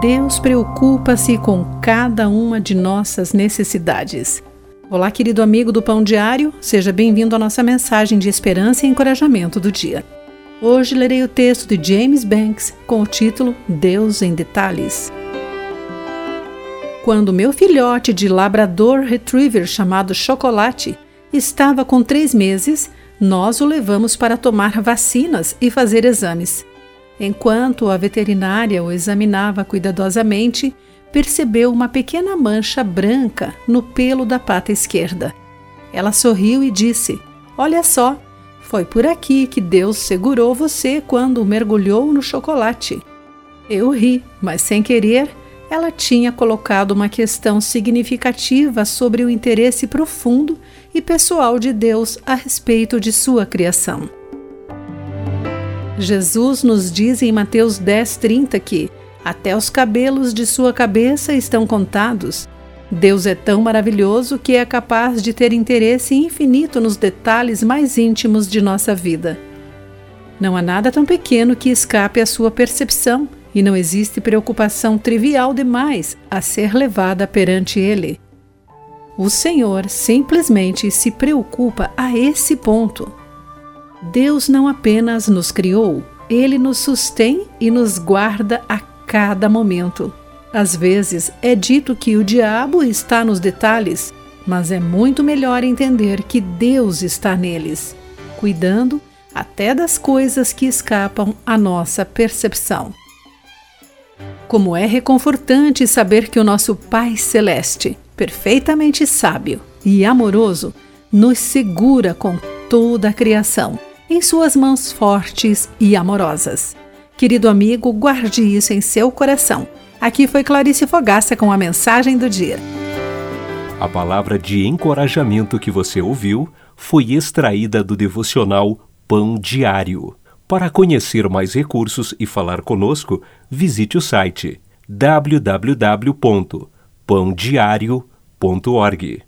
Deus preocupa-se com cada uma de nossas necessidades. Olá, querido amigo do Pão Diário, seja bem-vindo à nossa mensagem de esperança e encorajamento do dia. Hoje lerei o texto de James Banks com o título Deus em Detalhes. Quando meu filhote de labrador retriever chamado Chocolate estava com três meses, nós o levamos para tomar vacinas e fazer exames. Enquanto a veterinária o examinava cuidadosamente, percebeu uma pequena mancha branca no pelo da pata esquerda. Ela sorriu e disse: Olha só, foi por aqui que Deus segurou você quando mergulhou no chocolate. Eu ri, mas sem querer, ela tinha colocado uma questão significativa sobre o interesse profundo e pessoal de Deus a respeito de sua criação. Jesus nos diz em Mateus 10:30 que até os cabelos de sua cabeça estão contados. Deus é tão maravilhoso que é capaz de ter interesse infinito nos detalhes mais íntimos de nossa vida. Não há nada tão pequeno que escape à sua percepção e não existe preocupação trivial demais a ser levada perante Ele. O Senhor simplesmente se preocupa a esse ponto. Deus não apenas nos criou, Ele nos sustém e nos guarda a cada momento. Às vezes é dito que o diabo está nos detalhes, mas é muito melhor entender que Deus está neles, cuidando até das coisas que escapam à nossa percepção. Como é reconfortante saber que o nosso Pai Celeste, perfeitamente sábio e amoroso, nos segura com toda a criação em suas mãos fortes e amorosas. Querido amigo, guarde isso em seu coração. Aqui foi Clarice Fogaça com a mensagem do dia. A palavra de encorajamento que você ouviu foi extraída do devocional Pão Diário. Para conhecer mais recursos e falar conosco, visite o site www.pandiario.org.